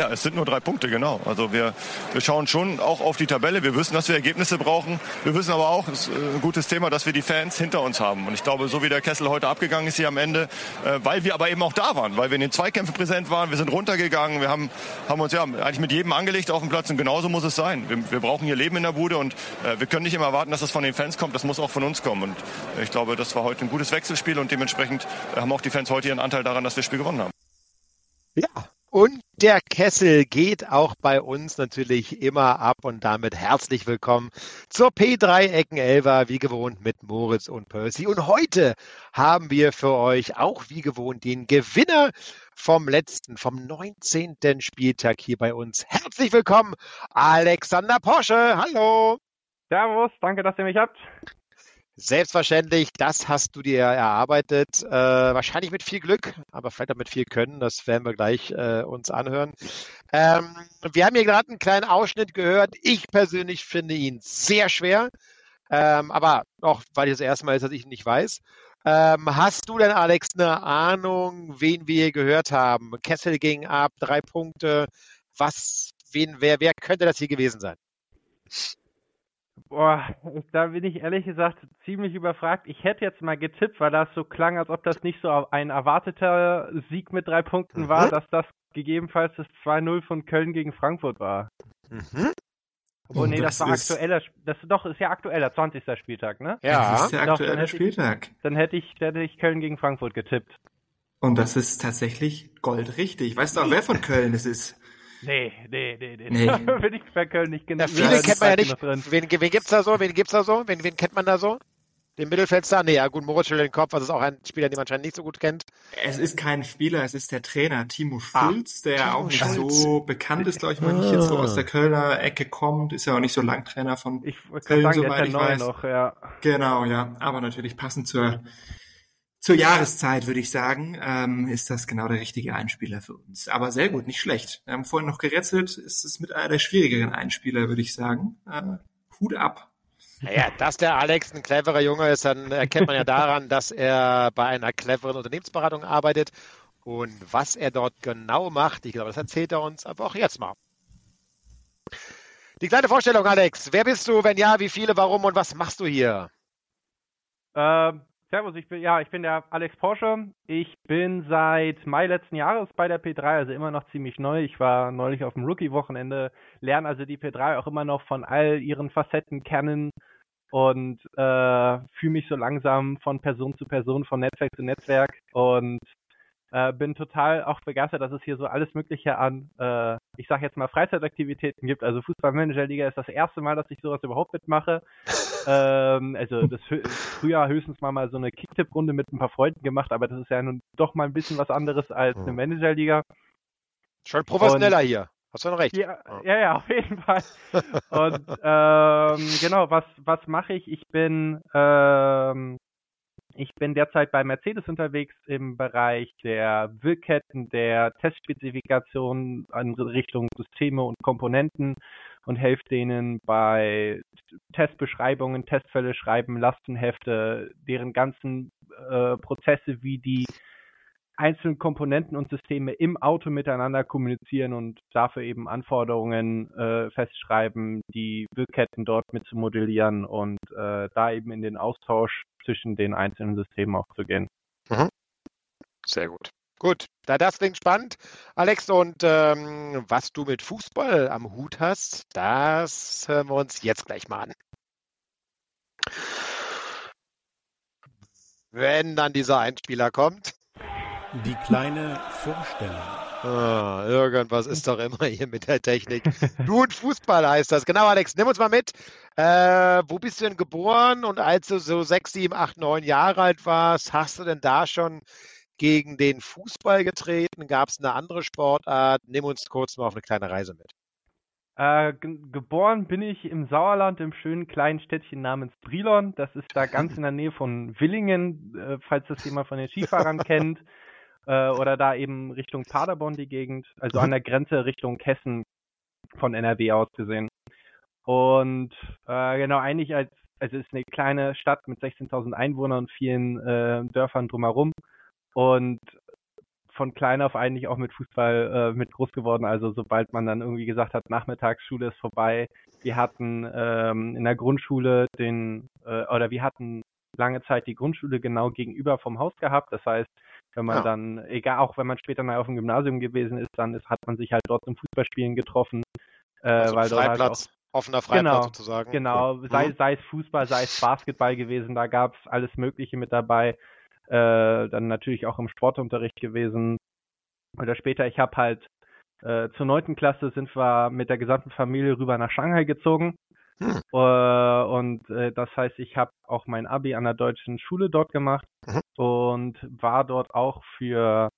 Ja, es sind nur drei Punkte, genau. Also wir, wir schauen schon auch auf die Tabelle. Wir wissen, dass wir Ergebnisse brauchen. Wir wissen aber auch, es ist ein gutes Thema, dass wir die Fans hinter uns haben. Und ich glaube, so wie der Kessel heute abgegangen ist hier am Ende, äh, weil wir aber eben auch da waren, weil wir in den Zweikämpfen präsent waren, wir sind runtergegangen, wir haben, haben uns ja eigentlich mit jedem angelegt auf dem Platz und genauso muss es sein. Wir, wir brauchen hier Leben in der Bude und äh, wir können nicht immer erwarten, dass das von den Fans kommt, das muss auch von uns kommen. Und ich glaube, das war heute ein gutes Wechselspiel und dementsprechend äh, haben auch die Fans heute ihren Anteil daran, dass wir das Spiel gewonnen haben. Ja, und der Kessel geht auch bei uns natürlich immer ab und damit herzlich willkommen zur P3 Ecken Elva, wie gewohnt mit Moritz und Percy. Und heute haben wir für euch auch wie gewohnt den Gewinner vom letzten, vom 19. Spieltag hier bei uns. Herzlich willkommen, Alexander Porsche. Hallo. Servus, danke, dass ihr mich habt. Selbstverständlich, das hast du dir erarbeitet. Äh, wahrscheinlich mit viel Glück, aber vielleicht auch mit viel Können. Das werden wir gleich äh, uns anhören. Ähm, wir haben hier gerade einen kleinen Ausschnitt gehört. Ich persönlich finde ihn sehr schwer. Ähm, aber auch, weil ich das erste Mal ist, dass ich ihn nicht weiß. Ähm, hast du denn, Alex, eine Ahnung, wen wir hier gehört haben? Kessel ging ab, drei Punkte. Was, wen, wer, wer könnte das hier gewesen sein? Boah, da bin ich ehrlich gesagt ziemlich überfragt. Ich hätte jetzt mal getippt, weil das so klang, als ob das nicht so ein erwarteter Sieg mit drei Punkten mhm. war, dass das gegebenenfalls das 2-0 von Köln gegen Frankfurt war. Mhm. Obwohl, nee, das, das war aktueller, das doch, ist ja aktueller, 20. Spieltag, ne? Ja. Das ist der aktuelle doch, Spieltag. Ich, dann hätte ich, hätte ich Köln gegen Frankfurt getippt. Und das ist tatsächlich goldrichtig. Weißt du auch, wer von Köln es ist? Nee, nee, nee, nee. nee. Bin ich bei Köln nicht genau. Ja, viele kennt man ja nicht. Wen, wen gibt's da so? Wen gibt's da so? Wen, wen kennt man da so? Den Mittelfeldstar? Nee, ja gut, Moritz schüttelt den Kopf, das ist auch ein Spieler, den man anscheinend nicht so gut kennt. Es ist kein Spieler, es ist der Trainer, Timo ah, Schulz, ah, der Timo auch nicht Schulz. so bekannt ist, glaube ich, wenn ich jetzt so aus der Kölner Ecke kommt, ist ja auch nicht so lang Trainer von ich Köln, sagen, soweit ich weiß. Noch, ja. Genau, ja, aber natürlich passend zur zur Jahreszeit, würde ich sagen, ähm, ist das genau der richtige Einspieler für uns. Aber sehr gut, nicht schlecht. Wir haben vorhin noch gerätselt, ist es mit einer der schwierigeren Einspieler, würde ich sagen. Äh, Hut ab. Naja, dass der Alex ein cleverer Junge ist, dann erkennt man ja daran, dass er bei einer cleveren Unternehmensberatung arbeitet. Und was er dort genau macht, ich glaube, das erzählt er uns aber auch jetzt mal. Die kleine Vorstellung, Alex. Wer bist du? Wenn ja, wie viele, warum und was machst du hier? Ähm, Servus, ich bin, ja, ich bin der Alex Porsche. Ich bin seit Mai letzten Jahres bei der P3, also immer noch ziemlich neu. Ich war neulich auf dem Rookie-Wochenende, lerne also die P3 auch immer noch von all ihren Facetten kennen und äh, fühle mich so langsam von Person zu Person, von Netzwerk zu Netzwerk und äh, bin total auch begeistert, dass es hier so alles Mögliche an, äh, ich sage jetzt mal Freizeitaktivitäten gibt. Also Fußballmanager-Liga ist das erste Mal, dass ich sowas überhaupt mitmache. Ähm, also das früher höchstens mal mal so eine Kicktipp-Runde mit ein paar Freunden gemacht, aber das ist ja nun doch mal ein bisschen was anderes als eine. Manager-Liga. Schon professioneller Und, hier. Hast du noch recht. Ja, ja, ja, auf jeden Fall. Und ähm, genau, was, was mache ich? Ich bin ähm, ich bin derzeit bei Mercedes unterwegs im Bereich der Wirkketten, der Testspezifikationen in Richtung Systeme und Komponenten und helfe denen bei Testbeschreibungen, Testfälle schreiben, Lastenhefte, deren ganzen äh, Prozesse wie die einzelnen Komponenten und Systeme im Auto miteinander kommunizieren und dafür eben Anforderungen äh, festschreiben, die Wirkketten dort mit zu modellieren und äh, da eben in den Austausch zwischen den einzelnen Systemen auch zu gehen. Mhm. Sehr gut. Gut, da das klingt spannend, Alex, und ähm, was du mit Fußball am Hut hast, das hören wir uns jetzt gleich mal an. Wenn dann dieser Einspieler kommt. Die kleine Vorstellung. Ah, irgendwas ist doch immer hier mit der Technik. Du und Fußball heißt das. Genau, Alex, nimm uns mal mit. Äh, wo bist du denn geboren? Und als du so sechs, sieben, acht, neun Jahre alt warst, hast du denn da schon gegen den Fußball getreten? Gab es eine andere Sportart? Nimm uns kurz mal auf eine kleine Reise mit. Äh, geboren bin ich im Sauerland, im schönen kleinen Städtchen namens Brilon. Das ist da ganz in der Nähe von Willingen, äh, falls das jemand von den Skifahrern kennt äh, oder da eben Richtung Paderborn die Gegend, also an der Grenze Richtung Hessen von NRW aus gesehen. Und äh, genau, eigentlich als, also es ist eine kleine Stadt mit 16.000 Einwohnern und vielen äh, Dörfern drumherum. Und von klein auf eigentlich auch mit Fußball äh, mit groß geworden. Also sobald man dann irgendwie gesagt hat, Nachmittagsschule ist vorbei. Wir hatten ähm, in der Grundschule den, äh, oder wir hatten lange Zeit die Grundschule genau gegenüber vom Haus gehabt. Das heißt, wenn man ja. dann, egal auch wenn man später mal auf dem Gymnasium gewesen ist, dann ist, hat man sich halt dort zum Fußballspielen getroffen. Äh, also weil Freiplatz. Dort halt auch, offener Freiplatz genau, sozusagen. Genau, mhm. sei, sei es Fußball, sei es Basketball gewesen, da gab es alles Mögliche mit dabei. Äh, dann natürlich auch im Sportunterricht gewesen. Oder später, ich habe halt äh, zur neunten Klasse sind wir mit der gesamten Familie rüber nach Shanghai gezogen. Hm. Uh, und äh, das heißt, ich habe auch mein Abi an der deutschen Schule dort gemacht mhm. Und war dort auch für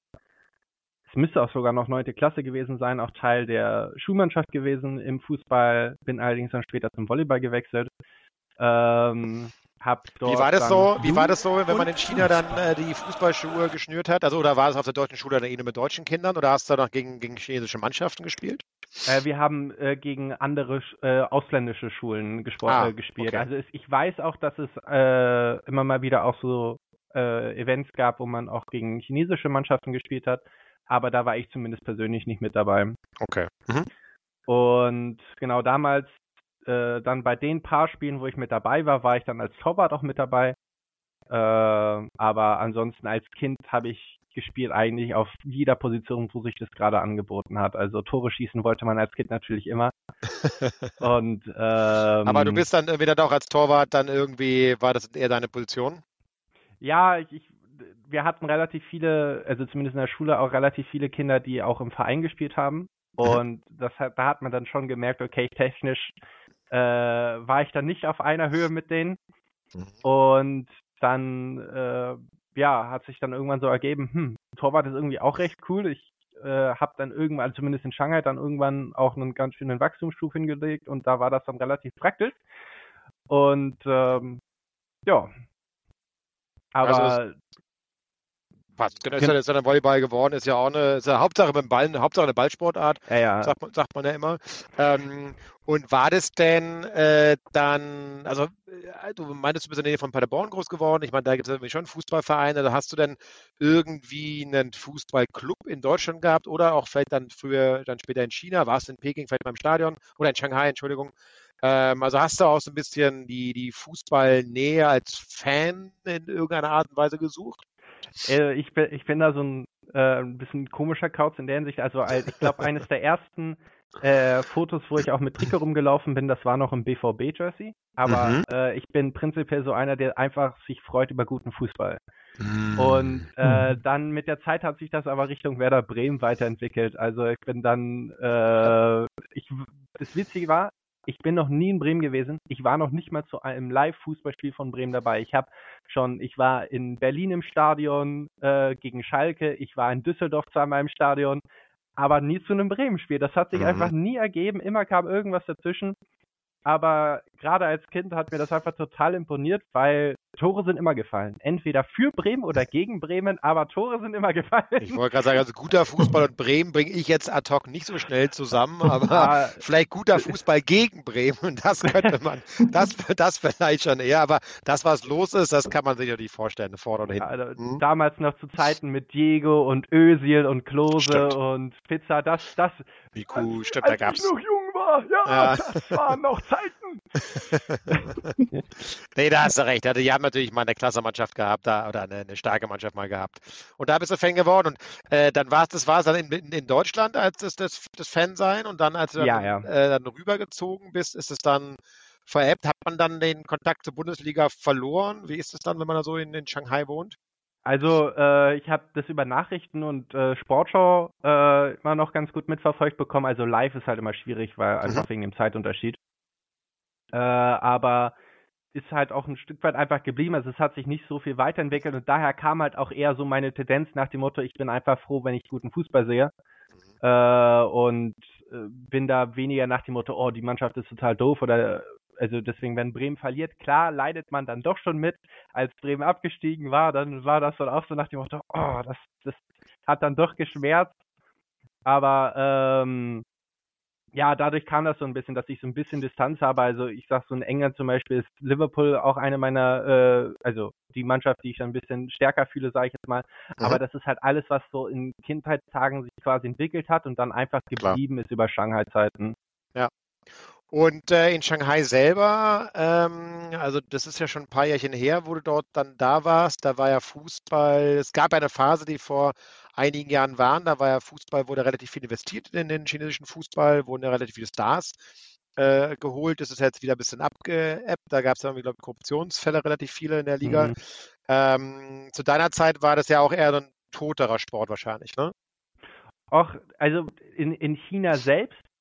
es müsste auch sogar noch neunte Klasse gewesen sein, auch Teil der Schulmannschaft gewesen im Fußball, bin allerdings dann später zum Volleyball gewechselt. Ähm, wie war das so? Wie war das so, wenn man in China dann äh, die Fußballschuhe geschnürt hat? Also oder war es auf der deutschen Schule dann eh nur mit deutschen Kindern oder hast du dann gegen, gegen chinesische Mannschaften gespielt? Äh, wir haben äh, gegen andere äh, ausländische Schulen ah, äh, gespielt. Okay. Also es, ich weiß auch, dass es äh, immer mal wieder auch so Events gab, wo man auch gegen chinesische Mannschaften gespielt hat aber da war ich zumindest persönlich nicht mit dabei. Okay. Mhm. Und genau damals, äh, dann bei den paar Spielen, wo ich mit dabei war, war ich dann als Torwart auch mit dabei. Äh, aber ansonsten als Kind habe ich gespielt eigentlich auf jeder Position, wo sich das gerade angeboten hat. Also Tore schießen wollte man als Kind natürlich immer. Und ähm, aber du bist dann wieder auch als Torwart dann irgendwie, war das eher deine Position? Ja, ich, ich wir hatten relativ viele, also zumindest in der Schule auch relativ viele Kinder, die auch im Verein gespielt haben. Mhm. Und das hat, da hat man dann schon gemerkt, okay, technisch äh, war ich dann nicht auf einer Höhe mit denen. Mhm. Und dann, äh, ja, hat sich dann irgendwann so ergeben, hm, Torwart ist irgendwie auch recht cool. Ich äh, habe dann irgendwann, also zumindest in Shanghai, dann irgendwann auch einen ganz schönen Wachstumsstuf hingelegt und da war das dann relativ praktisch. Und ähm, ja. Aber also Passt. Genau, ist ja, ist ja dann Volleyball geworden, ist ja auch eine, ist ja Hauptsache beim Ball, Hauptsache eine Ballsportart, ja, ja. Sagt, man, sagt man ja immer. Ähm, und war das denn äh, dann, also äh, du meintest, du bist in der Nähe von Paderborn groß geworden, ich meine, da gibt es irgendwie schon Fußballvereine, da hast du denn irgendwie einen Fußballclub in Deutschland gehabt oder auch vielleicht dann früher, dann später in China, warst du in Peking vielleicht beim Stadion oder in Shanghai, Entschuldigung. Ähm, also hast du auch so ein bisschen die, die Fußballnähe als Fan in irgendeiner Art und Weise gesucht? Äh, ich, bin, ich bin da so ein, äh, ein bisschen komischer Kauz in der Hinsicht. Also als, ich glaube, eines der ersten äh, Fotos, wo ich auch mit Trikot rumgelaufen bin, das war noch im BVB-Jersey. Aber mhm. äh, ich bin prinzipiell so einer, der einfach sich freut über guten Fußball. Mhm. Und äh, dann mit der Zeit hat sich das aber Richtung Werder Bremen weiterentwickelt. Also ich bin dann, äh, ich, das Witzige war, ich bin noch nie in Bremen gewesen. Ich war noch nicht mal zu einem Live-Fußballspiel von Bremen dabei. Ich habe schon, ich war in Berlin im Stadion äh, gegen Schalke. Ich war in Düsseldorf zweimal im Stadion, aber nie zu einem Bremen-Spiel. Das hat sich mhm. einfach nie ergeben. Immer kam irgendwas dazwischen. Aber gerade als Kind hat mir das einfach total imponiert, weil Tore sind immer gefallen. Entweder für Bremen oder gegen Bremen, aber Tore sind immer gefallen. Ich wollte gerade sagen, also guter Fußball und Bremen bringe ich jetzt ad hoc nicht so schnell zusammen, aber vielleicht guter Fußball gegen Bremen, das könnte man, das, das vielleicht schon eher, aber das, was los ist, das kann man sich natürlich vorstellen, vorne und hinten. Also, hm? Damals noch zu Zeiten mit Diego und Özil und Klose stimmt. und Pizza, das, das. Wie cool, stimmt, da gab's. Ich noch jung ja, ja. das waren noch Zeiten. nee, da hast du recht. Also, die haben natürlich mal eine klasse Mannschaft gehabt da, oder eine, eine, starke Mannschaft mal gehabt. Und da bist du Fan geworden. Und äh, dann war es, das war es dann in, in, Deutschland als das, das, das Fan sein und dann, als du ja, dann, ja. Äh, dann rübergezogen bist, ist es dann veräppt. Hat man dann den Kontakt zur Bundesliga verloren? Wie ist es dann, wenn man da so in, in Shanghai wohnt? Also äh, ich habe das über Nachrichten und äh, Sportschau äh, immer noch ganz gut mitverfolgt bekommen. Also live ist halt immer schwierig, weil mhm. einfach wegen dem Zeitunterschied. Äh, aber ist halt auch ein Stück weit einfach geblieben. Also es hat sich nicht so viel weiterentwickelt und daher kam halt auch eher so meine Tendenz nach dem Motto, ich bin einfach froh, wenn ich guten Fußball sehe. Mhm. Äh, und äh, bin da weniger nach dem Motto, oh, die Mannschaft ist total doof oder also deswegen, wenn Bremen verliert, klar leidet man dann doch schon mit. Als Bremen abgestiegen war, dann war das dann auch so nach dem Motto, oh, das, das hat dann doch geschmerzt. Aber ähm, ja, dadurch kam das so ein bisschen, dass ich so ein bisschen Distanz habe. Also ich sag so in England zum Beispiel ist Liverpool auch eine meiner, äh, also die Mannschaft, die ich dann ein bisschen stärker fühle, sage ich jetzt mal. Mhm. Aber das ist halt alles, was so in Kindheitstagen sich quasi entwickelt hat und dann einfach geblieben Klar. ist über Shanghai-Zeiten. Ja. Und äh, in Shanghai selber, ähm, also das ist ja schon ein paar Jährchen her, wo du dort dann da warst. Da war ja Fußball. Es gab eine Phase, die vor einigen Jahren waren. Da war ja Fußball, wurde relativ viel investiert in den chinesischen Fußball, wurden ja relativ viele Stars äh, geholt. Das ist jetzt wieder ein bisschen abgeappt. Da gab es ja, glaube Korruptionsfälle relativ viele in der Liga. Mhm. Ähm, zu deiner Zeit war das ja auch eher ein toterer Sport wahrscheinlich, ne? Auch, also in, in China selbst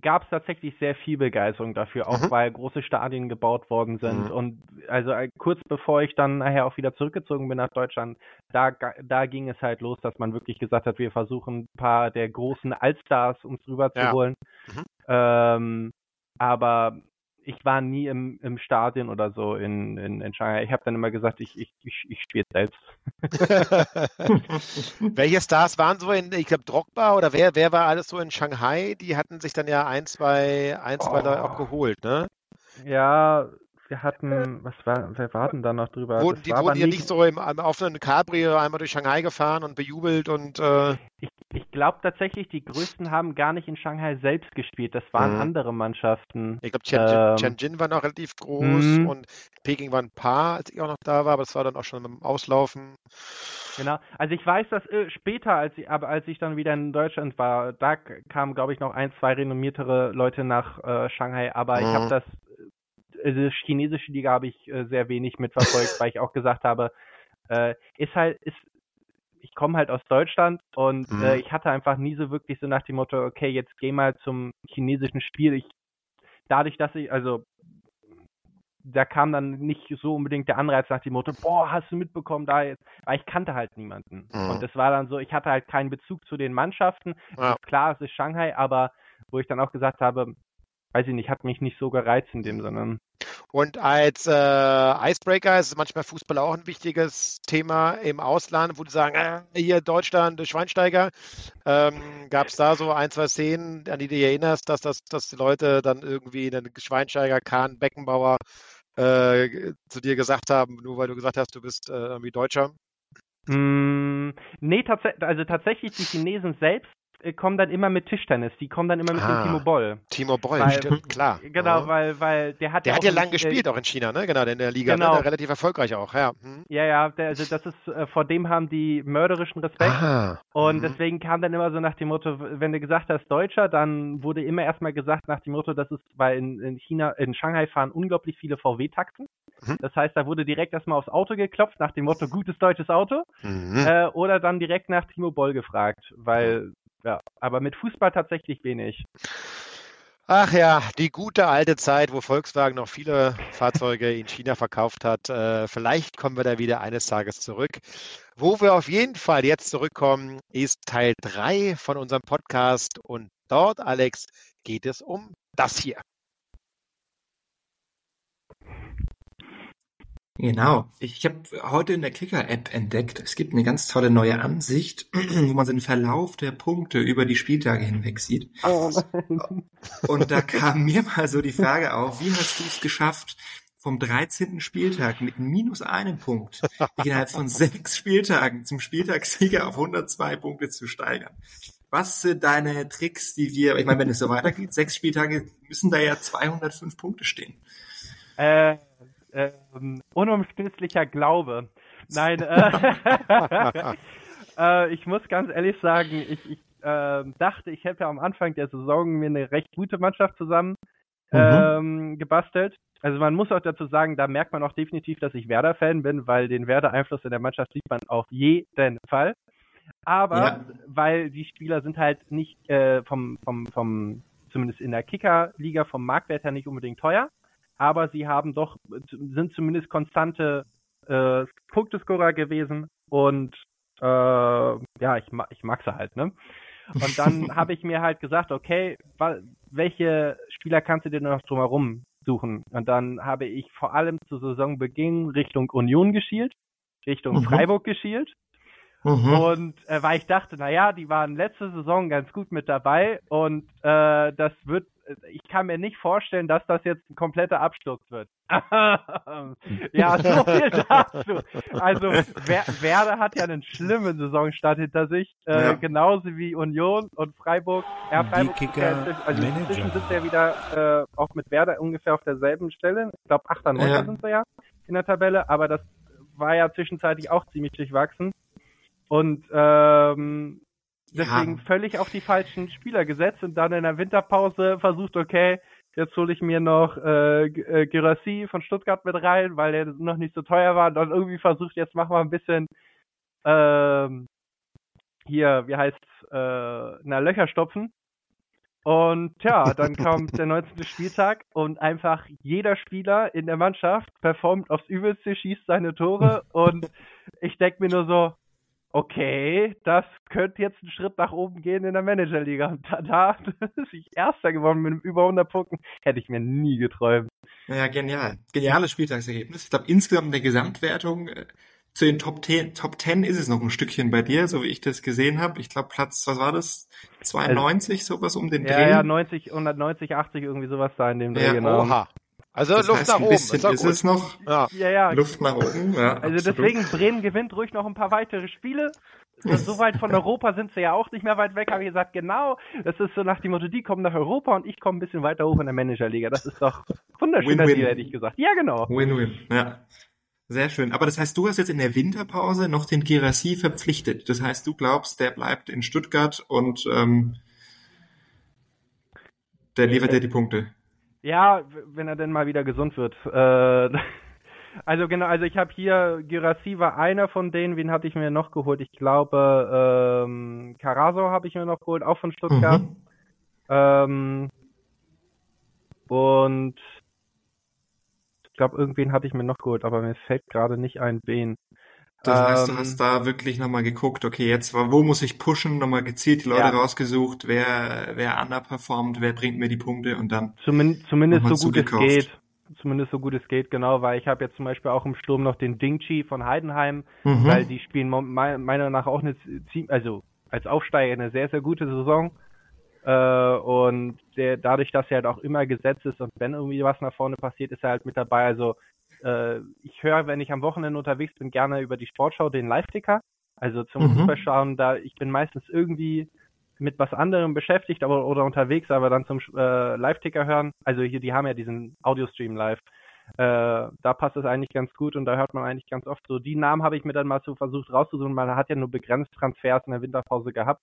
gab es tatsächlich sehr viel Begeisterung dafür, auch mhm. weil große Stadien gebaut worden sind. Mhm. Und also äh, kurz bevor ich dann nachher auch wieder zurückgezogen bin nach Deutschland, da, da ging es halt los, dass man wirklich gesagt hat, wir versuchen ein paar der großen Allstars uns rüberzuholen. Ja. Mhm. Ähm, aber ich war nie im, im Stadion oder so in, in, in Shanghai. Ich habe dann immer gesagt, ich, ich, ich, ich spiele selbst. Welche Stars waren so in, ich glaube, Drogba oder wer, wer war alles so in Shanghai? Die hatten sich dann ja ein, zwei, ein, zwei oh. Leute auch geholt, ne? Ja, wir hatten, was war, wer war denn da noch drüber? Wurden, die wurden ja nicht so im, auf einem Cabrio einmal durch Shanghai gefahren und bejubelt und. Äh... Ich glaube tatsächlich, die größten haben gar nicht in Shanghai selbst gespielt. Das waren mhm. andere Mannschaften. Ich glaube, Tianjin, ähm, war noch relativ groß mhm. und Peking war ein paar, als ich auch noch da war, aber das war dann auch schon im Auslaufen. Genau. Also ich weiß, dass äh, später, als ich, aber als ich dann wieder in Deutschland war, da kamen, glaube ich, noch ein, zwei renommiertere Leute nach äh, Shanghai, aber mhm. ich habe das also chinesische Liga habe ich äh, sehr wenig mitverfolgt, weil ich auch gesagt habe, äh, ist halt, ist, ich komme halt aus Deutschland und mhm. äh, ich hatte einfach nie so wirklich so nach dem Motto, okay, jetzt geh mal zum chinesischen Spiel. Ich, dadurch, dass ich, also da kam dann nicht so unbedingt der Anreiz nach dem Motto, boah, hast du mitbekommen, da jetzt, weil ich kannte halt niemanden. Mhm. Und das war dann so, ich hatte halt keinen Bezug zu den Mannschaften. Ja. Klar, es ist Shanghai, aber wo ich dann auch gesagt habe, weiß ich nicht, hat mich nicht so gereizt in dem Sinne. Und als äh, Icebreaker ist manchmal Fußball auch ein wichtiges Thema im Ausland, wo die sagen, äh, hier Deutschland, Schweinsteiger. Ähm, Gab es da so ein, zwei Szenen, an die du dich erinnerst, dass, das, dass die Leute dann irgendwie einen Schweinsteiger, Kahn, Beckenbauer äh, zu dir gesagt haben, nur weil du gesagt hast, du bist äh, irgendwie Deutscher? Mm, nee, tats also tatsächlich die Chinesen selbst äh, kommen dann immer mit Tischtennis. Die kommen dann immer mit ah, dem Timo Boll. Timo Boll, weil, stimmt, klar. Genau, ja. weil, weil der hat der ja hat ja lang gespielt, auch in China, ne? Genau, in der Liga, ne? genau. ne? relativ erfolgreich auch, ja. Hm. Ja, ja, der, also das ist, äh, vor dem haben die mörderischen Respekt. Ah, und mhm. deswegen kam dann immer so nach dem Motto, wenn du gesagt hast Deutscher, dann wurde immer erstmal gesagt nach dem Motto, das ist, weil in, in China, in Shanghai fahren unglaublich viele VW-Taxen. Mhm. Das heißt, da wurde direkt erstmal aufs Auto geklopft, nach dem Motto, gutes deutsches Auto. Mhm. Äh, oder dann direkt nach Timo Boll gefragt, weil ja, aber mit Fußball tatsächlich wenig. Ach ja, die gute alte Zeit, wo Volkswagen noch viele Fahrzeuge in China verkauft hat. Äh, vielleicht kommen wir da wieder eines Tages zurück. Wo wir auf jeden Fall jetzt zurückkommen, ist Teil 3 von unserem Podcast. Und dort, Alex, geht es um das hier. Genau. Ich habe heute in der Kicker-App entdeckt, es gibt eine ganz tolle neue Ansicht, wo man den Verlauf der Punkte über die Spieltage hinweg sieht. Oh Und da kam mir mal so die Frage auf, wie hast du es geschafft, vom 13. Spieltag mit minus einem Punkt innerhalb von sechs Spieltagen zum Spieltagssieger auf 102 Punkte zu steigern? Was sind deine Tricks, die wir, ich meine, wenn es so weitergeht, sechs Spieltage müssen da ja 205 Punkte stehen. Äh, ähm, unumstößlicher Glaube. Nein, äh, äh, ich muss ganz ehrlich sagen, ich, ich äh, dachte, ich hätte am Anfang der Saison mir eine recht gute Mannschaft zusammen mhm. ähm, gebastelt. Also man muss auch dazu sagen, da merkt man auch definitiv, dass ich Werder-Fan bin, weil den Werder-Einfluss in der Mannschaft sieht man auf jeden Fall. Aber ja. weil die Spieler sind halt nicht äh, vom, vom, vom, zumindest in der Kicker-Liga vom Marktwert her nicht unbedingt teuer aber sie haben doch, sind zumindest konstante äh, Punktescorer gewesen und äh, ja, ich, ich mag sie halt, ne? Und dann habe ich mir halt gesagt, okay, welche Spieler kannst du dir noch drumherum suchen? Und dann habe ich vor allem zu Saisonbeginn Richtung Union geschielt, Richtung mhm. Freiburg geschielt Mhm. Und äh, weil ich dachte, naja, die waren letzte Saison ganz gut mit dabei und äh, das wird, ich kann mir nicht vorstellen, dass das jetzt ein kompletter Absturz wird. ja, so viel dazu. Also Wer Werder hat ja einen schlimmen Saisonstart hinter sich, äh, ja. genauso wie Union und Freiburg. Ja, Freiburg die Kicker ja, also inzwischen sind wir wieder äh, auch mit Werder ungefähr auf derselben Stelle. Ich glaube 8. 9. Ja. sind wir ja in der Tabelle, aber das war ja zwischenzeitlich auch ziemlich durchwachsen. Und ähm, deswegen ja. völlig auf die falschen Spieler gesetzt und dann in der Winterpause versucht, okay, jetzt hole ich mir noch äh, äh Gerassi von Stuttgart mit rein, weil der noch nicht so teuer war. Und dann irgendwie versucht, jetzt machen wir ein bisschen ähm, hier, wie heißt's, äh, na, Löcher stopfen. Und ja, dann kommt der 19. Spieltag und einfach jeder Spieler in der Mannschaft performt aufs Übelste, schießt seine Tore und ich denke mir nur so, okay, das könnte jetzt einen Schritt nach oben gehen in der Managerliga. Und da, da dass ich Erster geworden mit über 100 Punkten, hätte ich mir nie geträumt. Ja, genial. Geniales Spieltagsergebnis. Ich glaube, insgesamt in der Gesamtwertung äh, zu den Top 10, Top 10 ist es noch ein Stückchen bei dir, so wie ich das gesehen habe. Ich glaube, Platz, was war das? 92, also, sowas um den Dreh? Ja, ja, 90, 190, 80, irgendwie sowas da in dem Dreh, ja, genau. Oha. Also das Luft heißt, nach oben. Bisschen ist, ist es noch. Ja. ja, ja. Luft nach oben. Ja, also absolut. deswegen, Bremen gewinnt ruhig noch ein paar weitere Spiele. So weit von Europa sind sie ja auch nicht mehr weit weg, habe ich gesagt, genau. Das ist so nach dem Motto, die kommen nach Europa und ich komme ein bisschen weiter hoch in der Managerliga. Das ist doch wunderschön, Win -win. hätte ich gesagt. Ja, genau. Win-win, ja. Sehr schön. Aber das heißt, du hast jetzt in der Winterpause noch den Girassi verpflichtet. Das heißt, du glaubst, der bleibt in Stuttgart und ähm, der liefert dir die Punkte. Ja, wenn er denn mal wieder gesund wird. Äh, also genau, also ich habe hier Girassi war einer von denen. Wen hatte ich mir noch geholt? Ich glaube ähm, Carazo habe ich mir noch geholt, auch von Stuttgart. Mhm. Ähm, und ich glaube, irgendwen hatte ich mir noch geholt, aber mir fällt gerade nicht ein, wen. Das heißt, ähm, du hast da wirklich nochmal geguckt, okay, jetzt wo muss ich pushen, nochmal gezielt die Leute ja. rausgesucht, wer, wer underperformt, wer bringt mir die Punkte und dann. Zumindest, zumindest so gut es geht. Zumindest so gut es geht, genau, weil ich habe jetzt zum Beispiel auch im Sturm noch den Dingchi von Heidenheim, mhm. weil die spielen meiner Meinung nach auch eine, also als Aufsteiger eine sehr, sehr gute Saison. Äh, und der, dadurch, dass er halt auch immer gesetzt ist und wenn irgendwie was nach vorne passiert, ist er halt mit dabei. Also äh, ich höre, wenn ich am Wochenende unterwegs bin, gerne über die Sportschau den Live-Ticker. Also zum mhm. Fußballschauen, da ich bin meistens irgendwie mit was anderem beschäftigt aber, oder unterwegs, aber dann zum äh, Live-Ticker hören. Also hier, die haben ja diesen Audio-Stream live. Äh, da passt es eigentlich ganz gut und da hört man eigentlich ganz oft so. Die Namen habe ich mir dann mal so versucht rauszusuchen. Man hat ja nur begrenzt Transfers in der Winterpause gehabt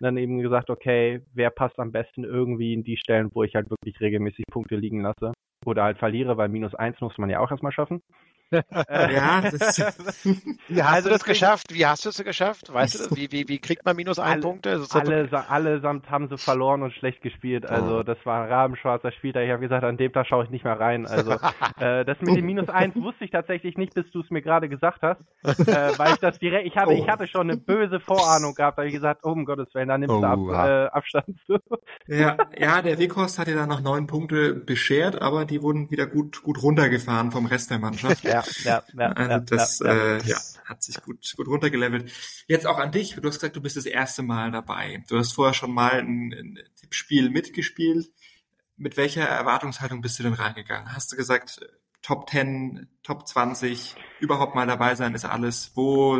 dann eben gesagt, okay, wer passt am besten irgendwie in die Stellen, wo ich halt wirklich regelmäßig Punkte liegen lasse. Oder halt verliere, weil minus eins muss man ja auch erstmal schaffen. Ja, das wie hast also du das geschafft? Wie hast du es geschafft? Weißt du das? Wie, wie, wie kriegt man minus ein alle, Punkte? Alle, allesamt haben sie verloren und schlecht gespielt. Also oh. das war ein rabenschwarzer Spieltag. Ich habe gesagt, an dem Tag schaue ich nicht mehr rein. Also äh, das mit dem minus eins wusste ich tatsächlich nicht, bis du es mir gerade gesagt hast. Äh, weil ich das direkt, ich hatte, oh. ich hatte schon eine böse Vorahnung gehabt, da habe ich gesagt, oh um Gottes Willen, da nimmst oh, du ab, äh, Abstand zu. Ja, ja, der Weghorst hat dir dann noch neun Punkte beschert, aber die wurden wieder gut, gut runtergefahren vom Rest der Mannschaft. Ja ja, ja, also das ja, ja. Äh, ja, hat sich gut, gut runtergelevelt. Jetzt auch an dich. Du hast gesagt, du bist das erste Mal dabei. Du hast vorher schon mal ein, ein Tippspiel mitgespielt. Mit welcher Erwartungshaltung bist du denn reingegangen? Hast du gesagt, Top 10, Top 20, überhaupt mal dabei sein ist alles? Wo,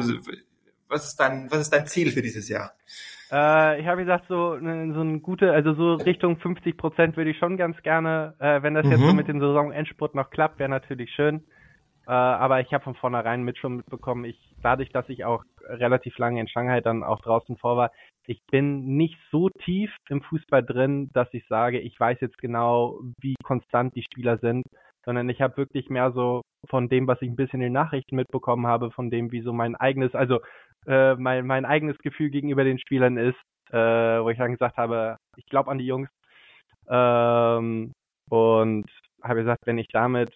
was ist dein, was ist dein Ziel für dieses Jahr? Äh, ich habe gesagt, so, ne, so ein gute, also so Richtung 50 Prozent würde ich schon ganz gerne, äh, wenn das mhm. jetzt so mit dem Saisonendspurt noch klappt, wäre natürlich schön. Äh, aber ich habe von vornherein mit schon mitbekommen, ich, dadurch, dass ich auch relativ lange in Shanghai dann auch draußen vor war, ich bin nicht so tief im Fußball drin, dass ich sage, ich weiß jetzt genau, wie konstant die Spieler sind, sondern ich habe wirklich mehr so von dem, was ich ein bisschen in den Nachrichten mitbekommen habe, von dem, wie so mein eigenes, also äh, mein, mein eigenes Gefühl gegenüber den Spielern ist, äh, wo ich dann gesagt habe, ich glaube an die Jungs. Ähm, und habe gesagt, wenn ich damit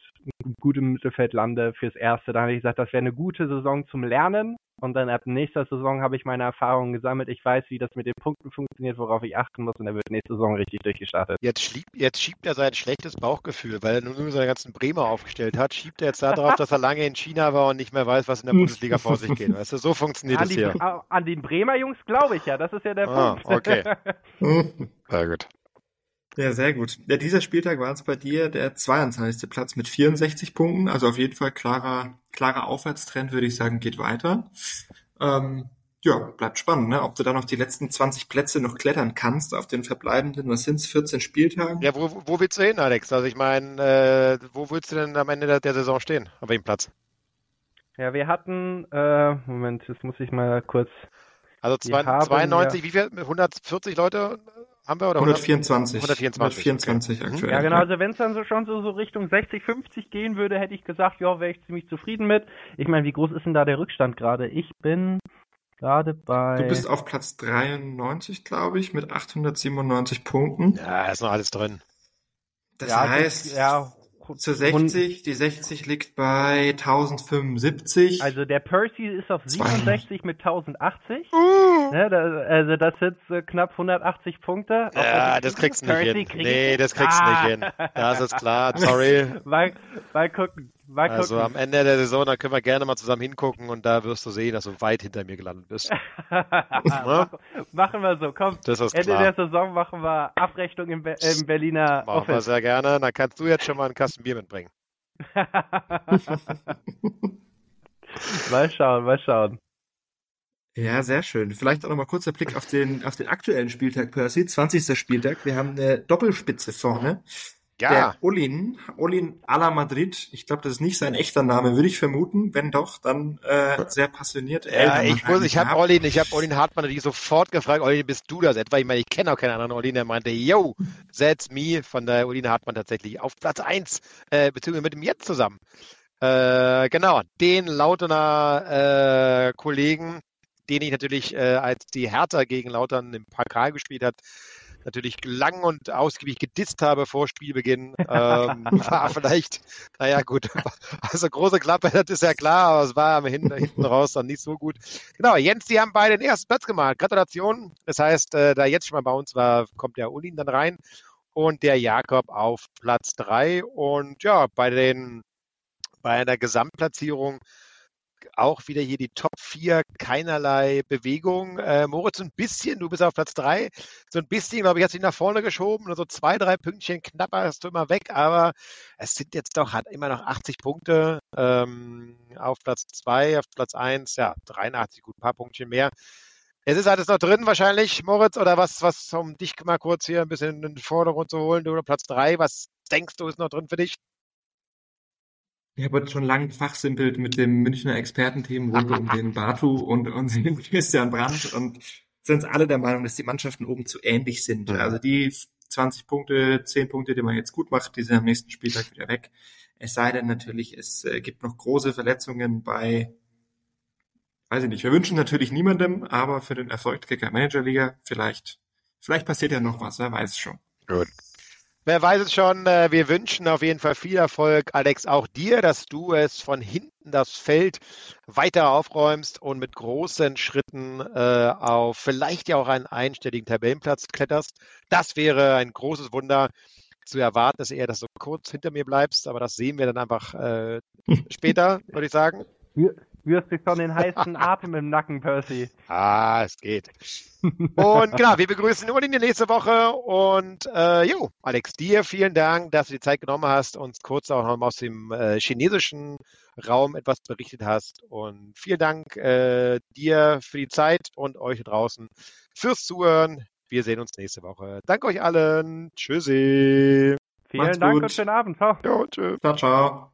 gut im Mittelfeld lande fürs Erste, dann habe ich gesagt, das wäre eine gute Saison zum Lernen und dann ab nächster Saison habe ich meine Erfahrungen gesammelt. Ich weiß, wie das mit den Punkten funktioniert, worauf ich achten muss und er wird nächste Saison richtig durchgestartet. Jetzt schiebt, jetzt schiebt er sein schlechtes Bauchgefühl, weil er nur seine ganzen Bremer aufgestellt hat, schiebt er jetzt darauf, dass er lange in China war und nicht mehr weiß, was in der Bundesliga vor sich geht. Weißt du, so funktioniert an es die, hier. An den Bremer Jungs glaube ich ja, das ist ja der Ah, Punkt. okay. Sehr gut. Ja, sehr gut. Ja, dieser Spieltag war jetzt bei dir der 22. Platz mit 64 Punkten. Also auf jeden Fall klarer, klarer Aufwärtstrend, würde ich sagen, geht weiter. Ähm, ja, bleibt spannend, ne? ob du da noch die letzten 20 Plätze noch klettern kannst auf den verbleibenden, was sind's, 14 Spieltagen? Ja, wo, wo willst du hin, Alex? Also ich meine, äh, wo willst du denn am Ende der, der Saison stehen? Auf welchem Platz? Ja, wir hatten, äh, Moment, jetzt muss ich mal kurz. Also zwei, haben 92, wie viel? 140 Leute haben wir? Oder 124. 124, 124 okay. aktuell. Ja, genau, also wenn es dann so schon so, so Richtung 60, 50 gehen würde, hätte ich gesagt, ja, wäre ich ziemlich zufrieden mit. Ich meine, wie groß ist denn da der Rückstand gerade? Ich bin gerade bei. Du bist auf Platz 93, glaube ich, mit 897 Punkten. Ja, ist noch alles drin. Das ja, heißt, ja, zu 60, die 60 liegt bei 1075. Also der Percy ist auf 67 mit 1080. Uh. Ne, da, also das sind äh, knapp 180 Punkte. Auch Ja, das kriegst du nicht hin. kriegt- Nee, das kriegst du Ah. nicht hin. Das ist klar, sorry. Mal, mal gucken. Mal gucken. Also am Ende der Saison, da können wir gerne mal zusammen hingucken und da wirst du sehen, dass du weit hinter mir gelandet bist. Mach- machen wir so, komm. Das ist Ende klar. der Saison machen wir Abrechnung im, Be im Berliner Machen wir Office. sehr gerne. Dann kannst du jetzt schon mal einen Kasten Bier mitbringen. mal schauen, mal schauen. Ja, sehr schön. Vielleicht auch noch mal kurzer Blick auf den, auf den aktuellen Spieltag, Percy. 20. Spieltag. Wir haben eine Doppelspitze vorne. Ja, Der Olin, Olin à la Madrid. Ich glaube, das ist nicht sein echter Name, würde ich vermuten. Wenn doch, dann äh, sehr passioniert. ja ich, muss, ich habe Olin, ich habe Olin Hartmann natürlich sofort gefragt, Olin, bist du das etwa? Ich meine, ich kenne auch keinen anderen Olin, der meinte, yo, that's me, von der Olin Hartmann tatsächlich auf Platz 1, äh, beziehungsweise mit dem Jetzt zusammen. Äh, genau, den Lautener äh, Kollegen, den ich natürlich, äh, als die Hertha gegen Lautern im Pakal gespielt hat, natürlich lang und ausgiebig gedisst habe vor Spielbeginn, ähm, war vielleicht, naja gut, also große Klappe, das ist ja klar, aber es war am hinten, hinten raus dann nicht so gut. Genau, Jens, die haben beide den ersten Platz gemacht. Gratulation. Das heißt, äh, da jetzt schon mal bei uns war, kommt der Ulin dann rein und der Jakob auf Platz drei Und ja, bei den bei einer Gesamtplatzierung auch wieder hier die Top 4, keinerlei Bewegung. Äh, Moritz, ein bisschen, du bist auf Platz 3, so ein bisschen, glaube ich, hast dich nach vorne geschoben, nur so zwei, drei Pünktchen knapper hast du immer weg, aber es sind jetzt doch, hat immer noch 80 Punkte ähm, auf Platz 2, auf Platz 1, ja, 83, gut, ein paar Punktchen mehr. Es ist alles noch drin wahrscheinlich, Moritz, oder was, was, um dich mal kurz hier ein bisschen in den Vordergrund zu holen, du Platz 3, was denkst du ist noch drin für dich? Ich habe heute schon lange fachsimpelt mit dem Münchner Expertenteam rund um den Batu und, und den Christian Brandt und sind alle der Meinung, dass die Mannschaften oben zu ähnlich sind. Ja. Also die 20 Punkte, 10 Punkte, die man jetzt gut macht, die sind am nächsten Spieltag wieder weg. Es sei denn natürlich, es äh, gibt noch große Verletzungen bei, weiß ich nicht, wir wünschen natürlich niemandem, aber für den Erfolg der Kicker Manager Liga vielleicht, vielleicht passiert ja noch was, wer weiß schon. Gut. Wer weiß es schon, äh, wir wünschen auf jeden Fall viel Erfolg, Alex, auch dir, dass du es von hinten das Feld weiter aufräumst und mit großen Schritten äh, auf vielleicht ja auch einen einstelligen Tabellenplatz kletterst. Das wäre ein großes Wunder zu erwarten, dass eher, dass du kurz hinter mir bleibst, aber das sehen wir dann einfach äh, später, würde ich sagen. Wirst dich schon den heißen Atem im Nacken, Percy. Ah, es geht. Und genau, wir begrüßen Ulin die nächste Woche. Und äh, jo, Alex, dir vielen Dank, dass du die Zeit genommen hast, uns kurz auch noch mal aus dem äh, chinesischen Raum etwas berichtet hast. Und vielen Dank äh, dir für die Zeit und euch draußen fürs Zuhören. Wir sehen uns nächste Woche. Danke euch allen. Tschüssi. Vielen Macht's Dank gut. und schönen Abend. Ciao. Jo, tschüss. Ciao, ciao.